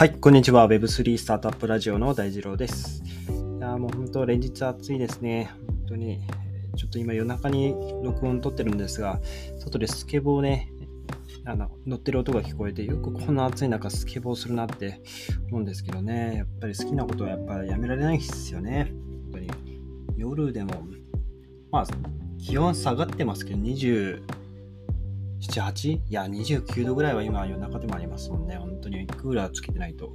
はい、こんにちは。Web3 スタートアップラジオの大二郎です。いや、もう本当、連日暑いですね。本当に、ちょっと今夜中に録音撮ってるんですが、外でスケボーね、あの乗ってる音が聞こえて、よくこんな暑い中スケボーするなって思うんですけどね、やっぱり好きなことはやっぱりやめられないですよね。本当に。夜でも、まあ、気温下がってますけど、20、7、8? いや、29度ぐらいは今夜中でもありますもんね。本当にクーラーつけてないと、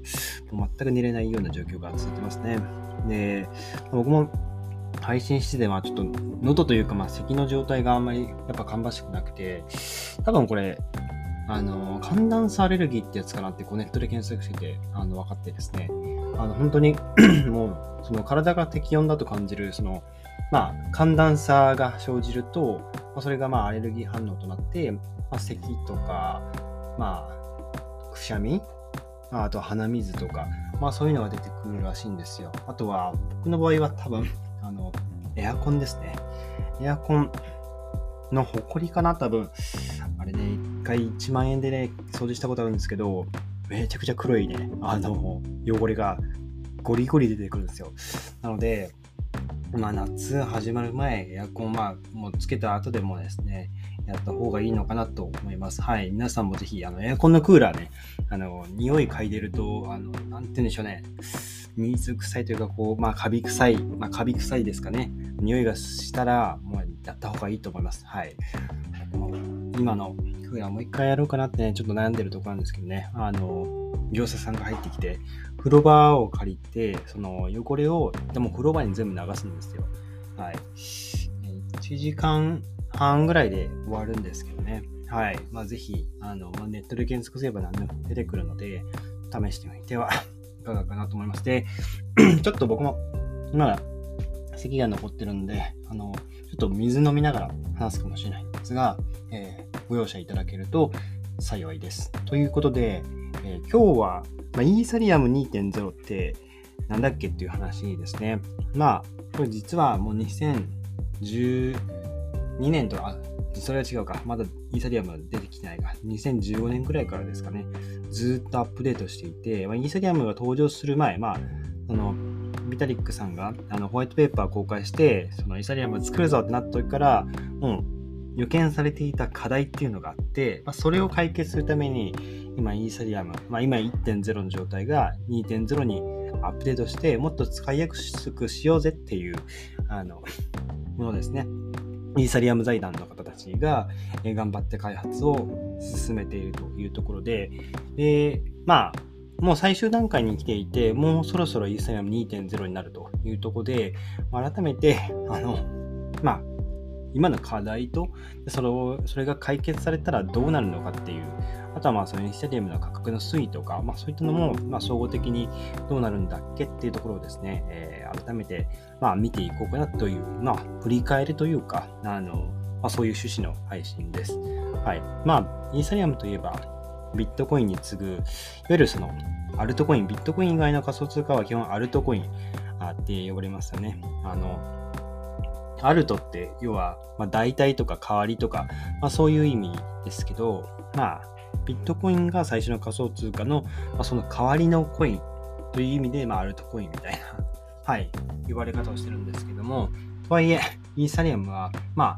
もう全く寝れないような状況が続いてますね。で、僕も配信してて、まあちょっと喉というか、まあ咳の状態があんまりやっぱ芳しくなくて、多分これ、あの、寒暖差アレルギーってやつかなってこうネットで検索してて、あの、分かってですね、あの、本当に もう、その体が適温だと感じる、その、まあ、寒暖差が生じると、それがまあアレルギー反応となって、まあ、咳とか、まあ、くしゃみ、あと鼻水とか、まあそういうのが出てくるらしいんですよ。あとは、僕の場合は多分、あの、エアコンですね。エアコンのほこりかな、多分。あれね、一回1万円でね、掃除したことあるんですけど、めちゃくちゃ黒いね、あの、汚れがゴリゴリ出てくるんですよ。なので、まあ、夏始まる前、エアコン、まあ、もうつけた後でもですね、やった方がいいのかなと思います。はい。皆さんもぜひ、あの、エアコンのクーラーね、あの、匂い嗅いでると、あの、なんて言うんでしょうね。水臭いというか、こう、まあ、カビ臭い、まあ、カビ臭いですかね。匂いがしたら、もうやった方がいいと思います。はい。今のクーラーもう一回やろうかなってね、ちょっと悩んでるところなんですけどね。あの、業者さんが入ってきて、風呂場を借りて、その汚れを、でも風呂場に全部流すんですよ。はい。1時間半ぐらいで終わるんですけどね。はい。まあ、ぜひ、あの、まあ、ネットで検索すれば何でも出てくるので、試してみてはいかがかなと思いまして、ちょっと僕も、まだ、咳が残ってるんで、あの、ちょっと水飲みながら話すかもしれないんですが、えー、ご容赦いただけると幸いです。ということで、えー、今日はまあ、イーサリアム2.0ってなんだっけっていう話ですね。まあ、これ実はもう2010 2年と、あ、それは違うか。まだイーサリアムは出てきてないか。2015年くらいからですかね。ずっとアップデートしていて、まあ、イーサリアムが登場する前、まあ、その、ビタリックさんがあのホワイトペーパー公開して、そのイーサリアム作るぞってなった時から、もう予見されていた課題っていうのがあって、まあ、それを解決するために、今イーサリアム、まあ、今1.0の状態が2.0にアップデートして、もっと使いやすくしようぜっていうあのものですね。イーサリアム財団の方たちが頑張って開発を進めているというところで、で、まあ、もう最終段階に来ていて、もうそろそろイーサリアム2.0になるというところで、改めて、あの、まあ、今の課題とそれをそれが解決されたらどうなるのかっていうあとはまあそのインスタディアムの価格の推移とか、まあ、そういったのもまあ総合的にどうなるんだっけっていうところをですね、えー、改めてまあ見ていこうかなという、まあ、振り返りというかあの、まあ、そういう趣旨の配信です。はい。まあ、インスタディアムといえばビットコインに次ぐ、いわゆるそのアルトコイン、ビットコイン以外の仮想通貨は基本アルトコインって呼ばれますよね。あの、アルトって要は、まあ、代替とか代わりとか、まあ、そういう意味ですけど、まあ、ビットコインが最初の仮想通貨の、まあ、その代わりのコインという意味で、まあ、アルトコインみたいな、はい、言われ方をしてるんですけども、とはいえ、イーサリアムは、まあ、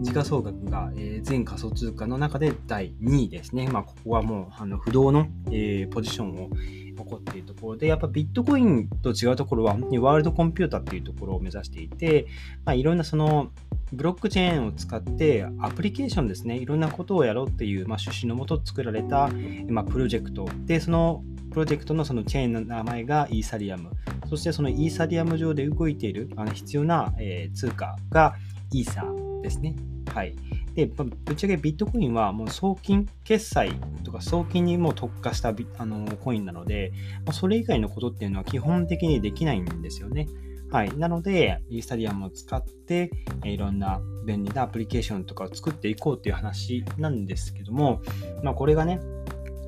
時価総額が、えー、全仮想通貨の中で第2位ですね。まあ、ここはもうあの不動の、えー、ポジションを起こっているところで、やっぱビットコインと違うところは、本当にワールドコンピュータっていうところを目指していて、まあ、いろんなその、ブロックチェーンを使ってアプリケーションですね、いろんなことをやろうっていう、まあ、趣旨のもと作られた、まあ、プロジェクトで、そのプロジェクトのそのチェーンの名前がイーサリアム。そしてそのイーサリアム上で動いているあの必要な、えー、通貨がイーサですね。はい。で、ぶっちゃけビットコインはもう送金、決済とか送金にも特化したあのコインなので、ま、それ以外のことっていうのは基本的にできないんですよね。はい。なので、イーサリアムを使って、いろんな便利なアプリケーションとかを作っていこうっていう話なんですけども、まあこれがね、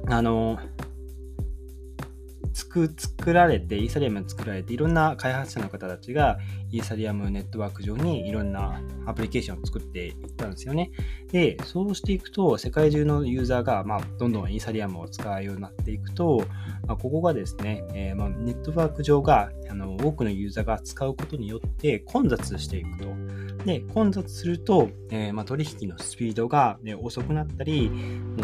あの、作作られて、イーサリアム作られて、いろんな開発者の方たちがイーサリアムネットワーク上にいろんなアプリケーションを作っていったんですよね。で、そうしていくと、世界中のユーザーが、まあ、どんどんイーサリアムを使うようになっていくと、まあ、ここがですね、えー、まあ、ネットワーク上があの多くのユーザーが使うことによって混雑していくと。で、混雑すると、えー、まあ、取引のスピードが、ね、遅くなったり、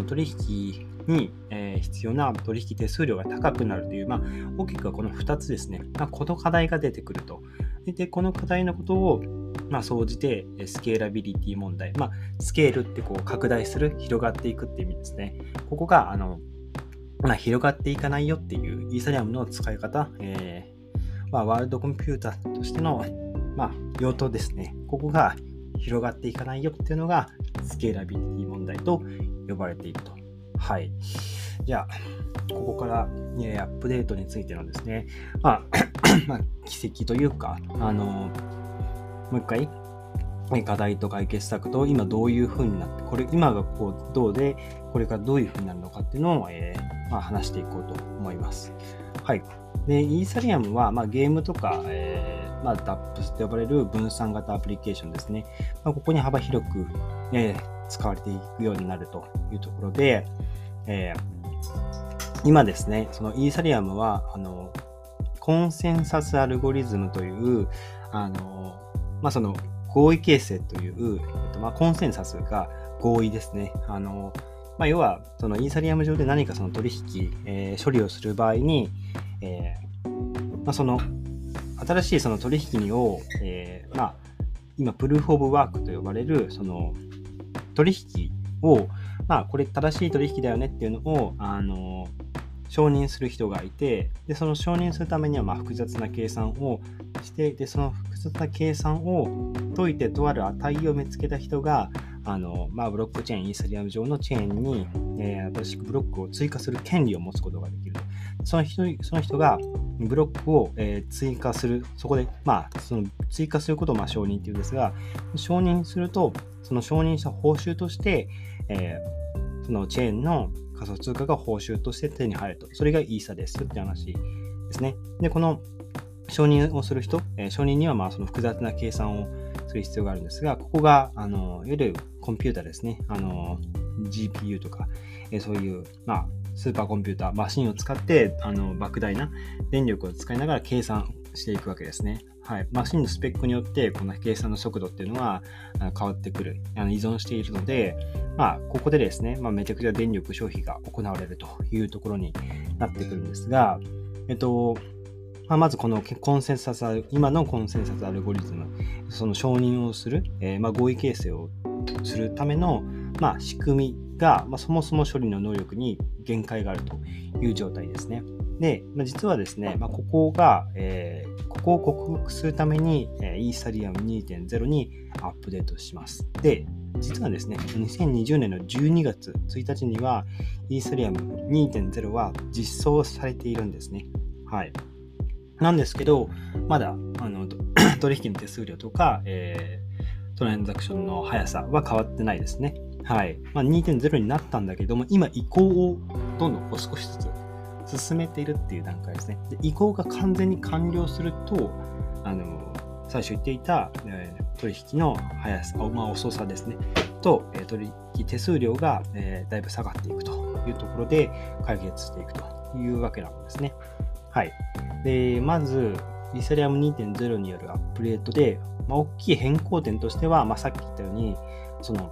取引に、えー、必要な取引手数料が高くなるという、まあ、大きくはこの2つですね、まあ、この課題が出てくると。で、この課題のことを、まあ、総じて、スケーラビリティ問題、まあ、スケールってこう拡大する、広がっていくっていう意味ですね。ここが、あの、まあ、広がっていかないよっていうイーサリアムの使い方、えーまあ、ワールドコンピューターとしての、まあ、用途ですね。ここが広がっていかないよっていうのがスケーラビリティ問題と呼ばれていると。はい。じゃあ、ここから、ね、アップデートについてのですね、まあ、まあ、奇跡というか、あの、もう一回、課題と解決策と今どういう風になって、これ、今がこうどうで、これからどういう風になるのかっていうのを、えー、まあ、話していこうと思います。はい。で、イーサリアムは、まあ、ゲームとか、えーまあ、DAPS と呼ばれる分散型アプリケーションですね。まあ、ここに幅広く、えー、使われていくようになるというところで、えー、今ですね、そのイーサリアムは、あの、コンセンサスアルゴリズムという、あの、まあ、その合意形成という、えっとまあ、コンセンサスが合意ですね。あの、まあ、要は、そのイーサリアム上で何かその取引、えー、処理をする場合に、えー、まあ、その新しいその取引を、えー、まあ、今、プルーフ・オブ・ワークと呼ばれる、その取引を、まあ、これ正しい取引だよねっていうのを、あの、承認する人がいて、で、その承認するためには、まあ、複雑な計算をして、で、その複雑な計算を解いてとある値を見つけた人が、あの、まあ、ブロックチェーン、イーサリアム上のチェーンに、えー、新しくブロックを追加する権利を持つことができる。その人その人がブロックを、えー、追加する、そこで、まあ、その追加することをまあ承認っていうんですが、承認すると、その承認した報酬として、えー、そのチェーンの仮想通貨が報酬として手に入ると。それがイーサですって話ですね。で、この承認をする人、えー、承認にはまあその複雑な計算をする必要があるんですが、ここが、あの、いわゆるコンピューターですね。あの、GPU とか、えー、そういう、まあ、スーパーコンピューター、マシンを使って、あの、莫大な電力を使いながら計算していくわけですね。はい。マシンのスペックによって、この計算の速度っていうのは変わってくる、あの依存しているので、まあ、ここでですね、まあ、めちゃくちゃ電力消費が行われるというところになってくるんですが、えっと、まあ、まずこのコンセンサス、今のコンセンサスアルゴリズム、その承認をする、えー、まあ、合意形成をするための、まあ、仕組みが、まあ、そもそも処理の能力に限界があるという状態ですね。で、まあ、実はですね、まあ、ここが、えー、ここを克服するために、えー、イーサリアム2.0にアップデートします。で、実はですね、2020年の12月1日には、イーサリアム2.0は実装されているんですね。はい。なんですけど、まだあの 取引の手数料とか、えー、トランザクションの速さは変わってないですね。はい。まあ、2.0になったんだけども、今移行をどんどん少しずつ進めているっていう段階ですね。で移行が完全に完了すると、あの、最初言っていた、えー、取引の速さ、まあ、遅さですね。と、えー、取引手数料が、えー、だいぶ下がっていくというところで解決していくというわけなんですね。はい。で、まず、イーサリアム2.0によるアップデートで、まあ、大きい変更点としては、まあ、さっき言ったように、その、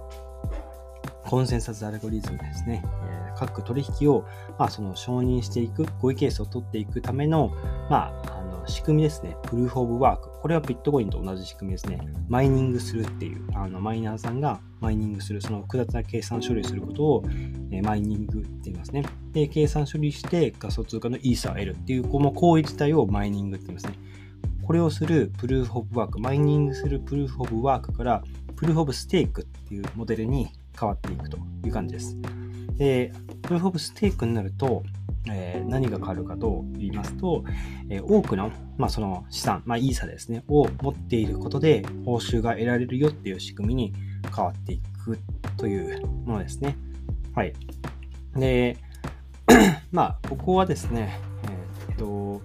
コンセンサスアルゴリズムですね。えー、各取引を、まあ、その承認していく、合意ケースを取っていくための、まあ、あの仕組みですね。プルーフオブワーク。これはビットコインと同じ仕組みですね。マイニングするっていう、あのマイナーさんがマイニングする、その複雑な計算処理することを、えー、マイニングって言いますね。で、計算処理して仮想通貨のイーサーを得るっていう、この行為自体をマイニングって言いますね。これをするプルーフオブワーク、マイニングするプルーフオブワークから、プルーフオブステークっていうモデルに変わっていくという感じです。で、プルーフオブステークになると、えー、何が変わるかと言いますと、えー、多くの,、まあその資産、まあ、イーサですね、を持っていることで報酬が得られるよっていう仕組みに変わっていくというものですね。はい。で、まあ、ここはですね、えっと、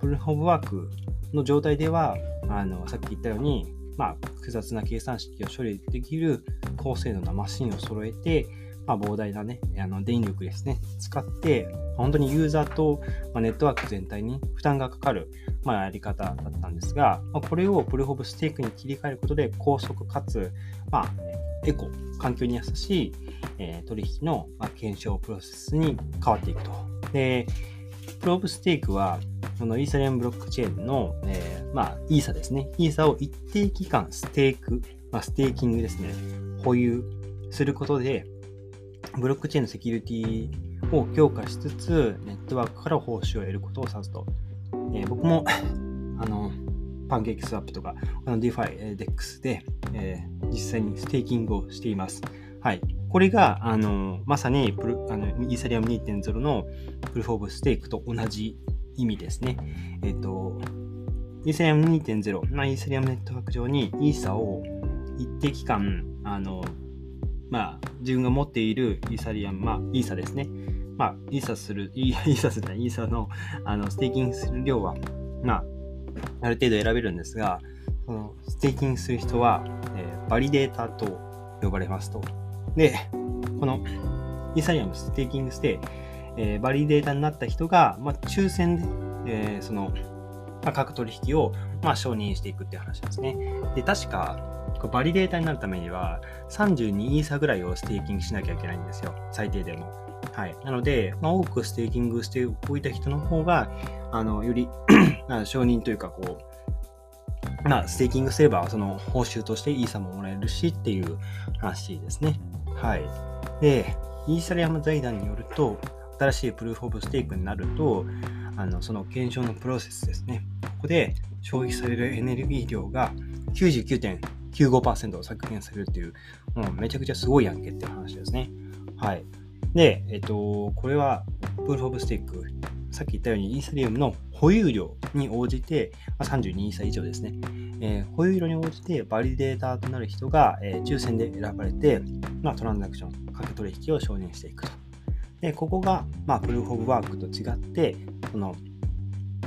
プルーフ・オブ・ワークの状態では、あのさっき言ったように、まあ、複雑な計算式を処理できる高性能なマシンを揃えて、まあ、膨大なね、あの電力ですね、使って、本当にユーザーと、ま、ネットワーク全体に負担がかかる、まあ、やり方だったんですが、まあ、これをプルーフ・オブ・ステークに切り替えることで、高速かつ、まあ、エコ、環境に優しい、えー、取引の、まあ、検証プロセスに変わっていくと。で、プローブステークは、このイーサリアムブロックチェーンの、えー、まあ、イーサですね。イーサを一定期間ステーク、まあ、ステーキングですね。保有することで、ブロックチェーンのセキュリティを強化しつつ、ネットワークから報酬を得ることを指すと。えー、僕も あの、パンケーキスワップとか、あの DeFi、DEX で、えー、実際にステーキングをしています。はい。これが、あの、まさにプルあのイーサリアム2.0のプルーフオブステークと同じ意味ですね。えっ、ー、と、イーサリアム2.0、まあ、イーサリアムネットワーク上にイーサを一定期間、あの、まあ、自分が持っているイーサリアム、まあ、イーサですね。まあ、イーサする、イーサする、イーサのあのステーキングする量は、まあ、ある程度選べるんですが、そのステーキングする人は、えー、バリデータと呼ばれますと。で、このイーサリアムステーキングして、えー、バリデータになった人が、まあ、抽選で、えー、その、まあ、各取引を、まあ、承認していくっていう話ですね。で、確か、バリデータになるためには、32イーサぐらいをステーキングしなきゃいけないんですよ。最低でも。はい。なので、まあ、多くステーキングしておいた人の方が、あの、より 承認というか、こう、まあ、ステーキングすれば、その報酬としてイーサももらえるしっていう話ですね。はい。で、イーサリアム財団によると、新しいプルーフ・オブ・ステークになると、あのその検証のプロセスですね。ここで消費されるエネルギー量が99.95%削減されるっていう、もうめちゃくちゃすごいやんけっていう話ですね。はい。で、えっと、これは、プルーフ・オブ・ステーク、さっき言ったように、イーサリアムの保有量に応じて、まあ、32イーサ以上ですね、えー、保有量に応じてバリデーターとなる人が、えー、抽選で選ばれて、まあ、トランザクション、掛け取引を承認していくと。で、ここが、まあ、プルーフ・オブ・ワークと違って、その、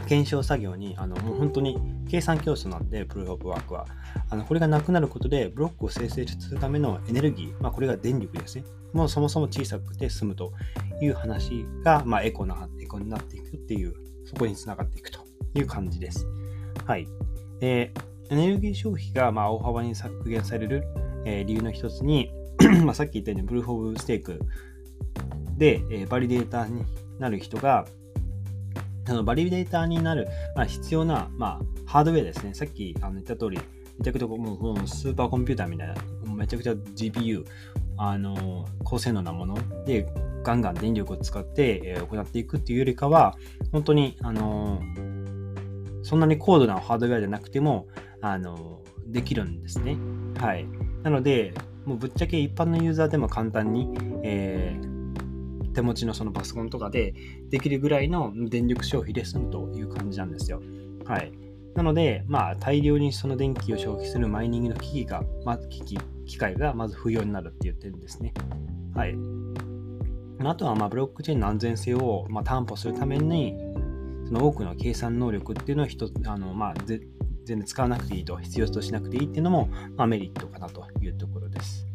検証作業に、あの、もう本当に計算競争なんで、プルーフ・オブ・ワークは。あのこれがなくなることで、ブロックを生成するためのエネルギー、まあ、これが電力ですね。もうそもそも小さくて済むという話が、まあ、エコな、エコになっていくっていう、そこにつながっていくという感じです。はい。えー、エネルギー消費が、まあ、大幅に削減される、えー、理由の一つに、まあ、さっき言ったように、プルーフ・オブ・ステークで、えー、バリデーターになる人が、あのバリデータになる、まあ、必要な、まあ、ハードウェアですね。さっきあの言った通り、めちゃくちゃもうスーパーコンピューターみたいな、めちゃくちゃ GPU、あの高性能なもので、ガンガン電力を使って、え、行っていくっていうよりかは、本当に、あのそんなに高度なハードウェアじゃなくても、あのできるんですね。はい。なので、もうぶっちゃけ一般のユーザーでも簡単に、えー、手持ちのそのパソコンとかでできるぐらいの電力消費で済むという感じなんですよ。はい。なので、まあ、大量にその電気を消費するマイニングの機器が、ま、機器、機械がまず不要になるって言ってるんですね。はい。あとは、まあ、ブロックチェーンの安全性を、まあ、担保するために、その多くの計算能力っていうのを一、あの、まあ、全然使わなくていいと、必要としなくていいっていうのも、まあ、メリットかなというところです。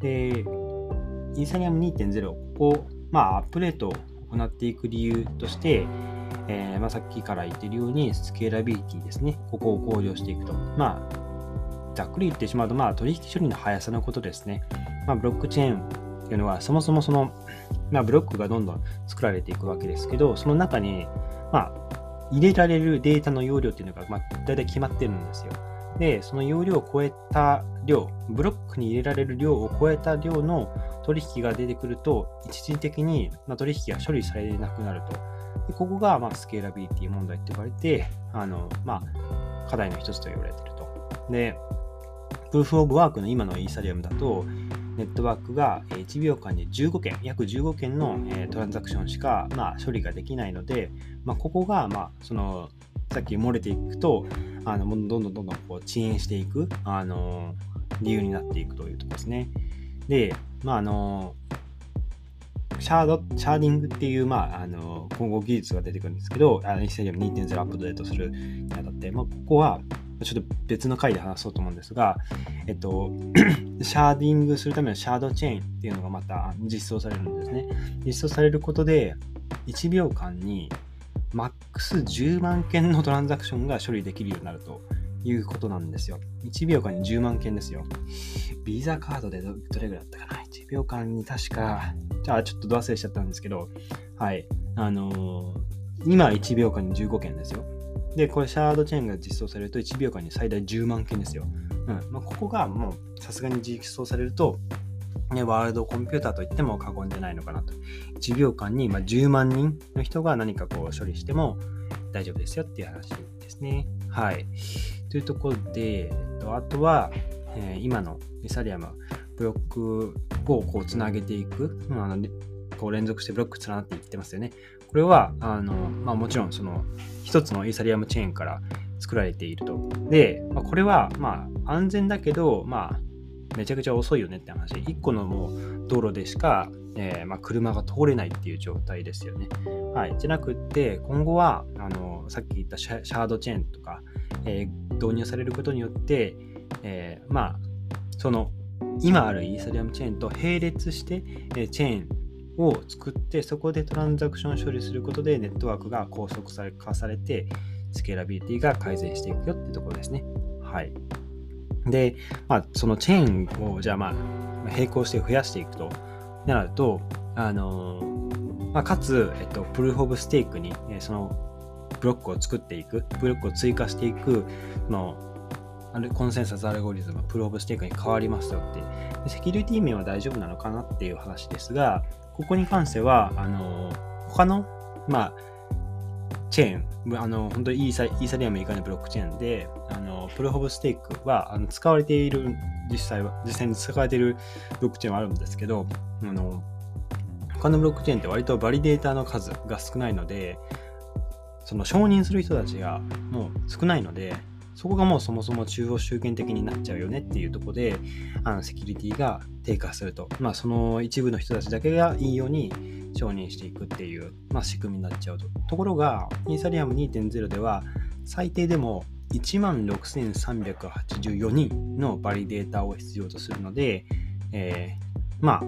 で、イーサリアム2.0、ここ、まあ、アップデートを行っていく理由として、えー、まあ、さっきから言ってるように、スケーラビリティですね。ここを向上していくと。まあ、ざっくり言ってしまうと、まあ、取引処理の速さのことですね。まあ、ブロックチェーンっていうのは、そもそもその、まあ、ブロックがどんどん作られていくわけですけど、その中に、まあ、入れられるデータの容量っていうのが、まあ、大体決まってるんですよ。で、その容量を超えた量、ブロックに入れられる量を超えた量の取引が出てくると、一時的に、取引が処理されなくなると。でここが、ま、スケーラビリティ問題って言われて、あの、まあ、課題の一つと言われていると。で、プルーフオブワークの今のイーサリアムだと、ネットワークが1秒間に15件、約15件のトランザクションしか、まあ、処理ができないので、まあ、ここが、まあ、その、さっき漏れていくと、あのどんどんどんどんこう遅延していく、あの理由になっていくというところですね。で、まあ、あのシャード、シャーディングっていう、まあ、あの今後技術が出てくるんですけど、イーサリアム2.0アップデートするにあたって、まあ、ここは、ちょっと別の回で話そうと思うんですが、えっと、シャーディングするためのシャードチェーンっていうのがまた実装されるんですね。実装されることで、1秒間にマックス10万件のトランザクションが処理できるようになるということなんですよ。1秒間に10万件ですよ。ビザカードでどれぐらいだったかな ?1 秒間に確か、じゃあちょっとど忘れしちゃったんですけど、はい。あのー、今1秒間に15件ですよ。で、これシャードチェーンが実装されると1秒間に最大10万件ですよ。うん。まあ、ここがもうさすがに実装されると、ね、ワールドコンピューターといっても過言じゃないのかなと。1秒間にま10万人の人が何かこう処理しても大丈夫ですよっていう話ですね。はい。というところで、えっと、あとは、えー、今のイサリアム、ブロックをこうつなげていく、まあ、こう連続してブロックつながっていってますよね。これは、あの、まあ、もちろんその一つのイーサリアムチェーンから作られていると。で、まあ、これは、まあ、安全だけど、まあ、めちゃくちゃ遅いよねって話。1個のもう道路でしか、えー、まあ、車が通れないっていう状態ですよね。はい。じゃなくって、今後は、あの、さっき言ったシャードチェーンとか、えー、導入されることによって、えー、まあ、その、今あるイーサリアムチェーンと並列して、えチェーンを作って、そこでトランザクション処理することでネットワークが高速化されて、スケーラビリティが改善していくよってところですね。はい。で、まあ、そのチェーンをじゃあまあ、並行して増やしていくとなると、あのまあ、かつ、えっと、プルーフ・オブ・ステークに、えそのブロックを作っていく、ブロックを追加していく、そのコンセンサスアルゴリズム、プルーフ・オブ・ステークに変わりますよってで。セキュリティ面は大丈夫なのかなっていう話ですが、ここに関しては、あの他の、まあ、チェーン、あの、本当にイーサイーサリアム以外のブロックチェーンで、あの、プルーフ・オブ・ステークはあの使われている、実際は、実際に使われているブロックチェーンはあるんですけど、あの、他のブロックチェーンって割とバリデーターの数が少ないので、その承認する人たちがもう少ないので、そこがもうそもそも中央集権的になっちゃうよねっていうところで、あのセキュリティが低下すると。まあ、その一部の人たちだけがいいように承認していくっていう、まあ、仕組みになっちゃうと。ところが、イーサリアム2.0では、最低でも1万6384人のバリデータを必要とするので、えー、まあ、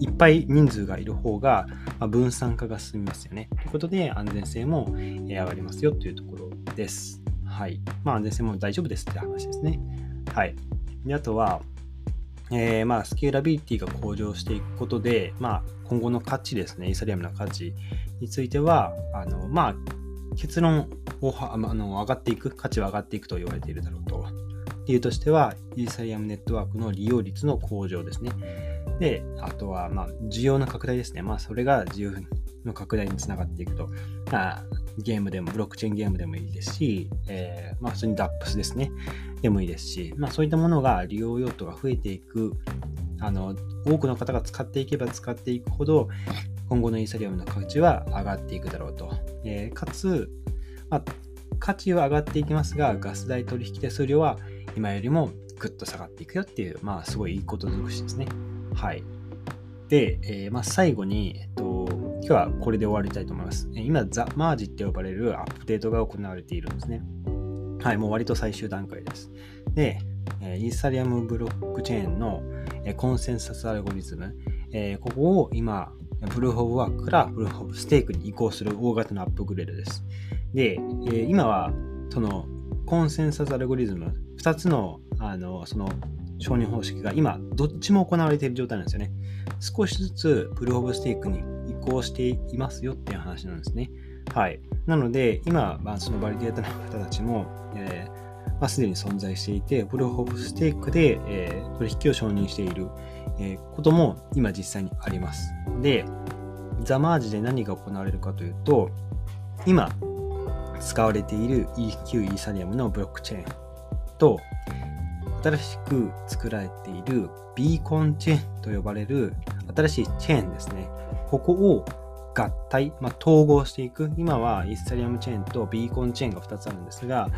いっぱい人数がいる方が、分散化が進みますよね。ということで、安全性も上がりますよというところです。はい。まあ、安全性も大丈夫ですって話ですね。はい。であとは、えー、まあ、スケーラビリティが向上していくことで、まあ、今後の価値ですね、イーサリアムの価値については、あの、まあ、結論をあの上がっていく、価値は上がっていくと言われているだろうと。理由としては、イーサリアムネットワークの利用率の向上ですね。で、あとは、まあ、需要の拡大ですね。まあ、それが需要の拡大につながっていくと。まあ、ゲームでも、ブロックチェーンゲームでもいいですし、えー、まあ、普通に DAPS ですね。でもいいですし、まあ、そういったものが利用用途が増えていく、あの、多くの方が使っていけば使っていくほど、今後のイーサリアムの価値は上がっていくだろうと。えー、かつ、まあ、価値は上がっていきますが、ガス代取引手数料は今よりもぐっと下がっていくよっていう、まあ、すごいいいこと尽くしですね。はい。で、えー、まあ、最後に、えっと、今日はこれで終わりたいと思います。今、ザ・マージって呼ばれるアップデートが行われているんですね。はい、もう割と最終段階です。で、イーサリアムブロックチェーンのコンセンサスアルゴリズム、ここを今、プルーフ・オブ・ワークからプルーフ・オブ・ステークに移行する大型のアップグレードです。で、今はそのコンセンサスアルゴリズム、2つのあのその承認方式が今、どっちも行われている状態なんですよね。少しずつプルーフ・オブ・ステークに移行していますよっていう話なんですね。はい。なので、今、まあ、そのバリデータの方たちも、えーまあ、すでに存在していて、プルーフ・オブ・ステークで、えー、取引を承認している、えー、ことも今実際にあります。で、ザ・マージで何が行われるかというと、今使われている EQ イーサリアムのブロックチェーンと、新しく作られているビーコンチェーンと呼ばれる新しいチェーンですね。ここを合体、まあ、統合していく。今はイーサリアムチェーンとビーコンチェーンが2つあるんですが、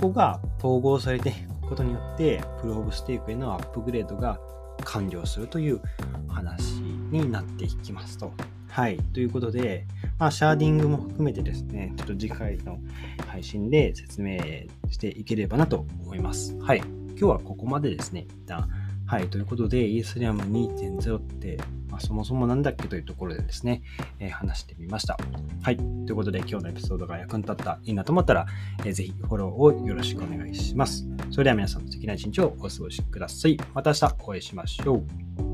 ここが統合されていくことによって、プローブステークへのアップグレードが完了するという話になっていきますと。はい。ということで、まあ、シャーディングも含めてですね、ちょっと次回の配信で説明していければなと思います。はい。今日はここまでですね、一旦。はい。ということで、イーサリアム2.0って、そもそもなんだっけというところでですね、えー、話してみました。はい。ということで、今日のエピソードが役に立った、いいなと思ったら、えー、ぜひフォローをよろしくお願いします。それでは皆さん、素敵な一日をお過ごしください。また明日お会いしましょう。